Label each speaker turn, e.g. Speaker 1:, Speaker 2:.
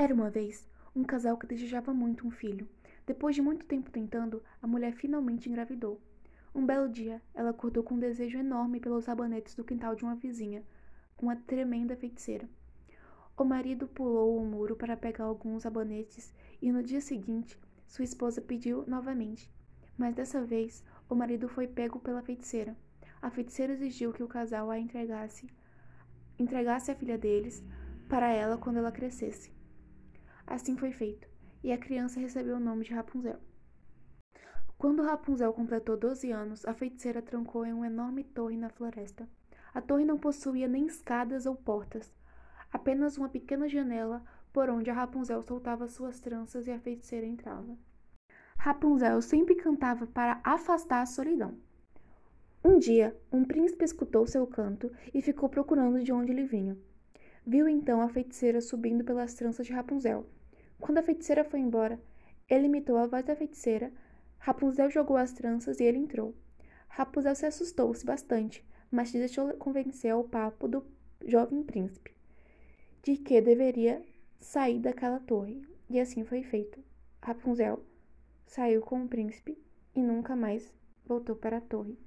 Speaker 1: Era uma vez um casal que desejava muito um filho. Depois de muito tempo tentando, a mulher finalmente engravidou. Um belo dia, ela acordou com um desejo enorme pelos sabonetes do quintal de uma vizinha, uma tremenda feiticeira. O marido pulou o muro para pegar alguns sabonetes e no dia seguinte, sua esposa pediu novamente. Mas dessa vez, o marido foi pego pela feiticeira. A feiticeira exigiu que o casal a entregasse, entregasse a filha deles para ela quando ela crescesse. Assim foi feito, e a criança recebeu o nome de Rapunzel. Quando Rapunzel completou 12 anos, a feiticeira trancou em uma enorme torre na floresta. A torre não possuía nem escadas ou portas, apenas uma pequena janela por onde a Rapunzel soltava suas tranças e a feiticeira entrava. Rapunzel sempre cantava para afastar a solidão. Um dia, um príncipe escutou seu canto e ficou procurando de onde ele vinha. Viu então a feiticeira subindo pelas tranças de Rapunzel quando a feiticeira foi embora, ele imitou a voz da feiticeira. Rapunzel jogou as tranças e ele entrou. Rapunzel se assustou-se bastante, mas se deixou convencer ao papo do jovem príncipe de que deveria sair daquela torre. E assim foi feito. Rapunzel saiu com o príncipe e nunca mais voltou para a torre.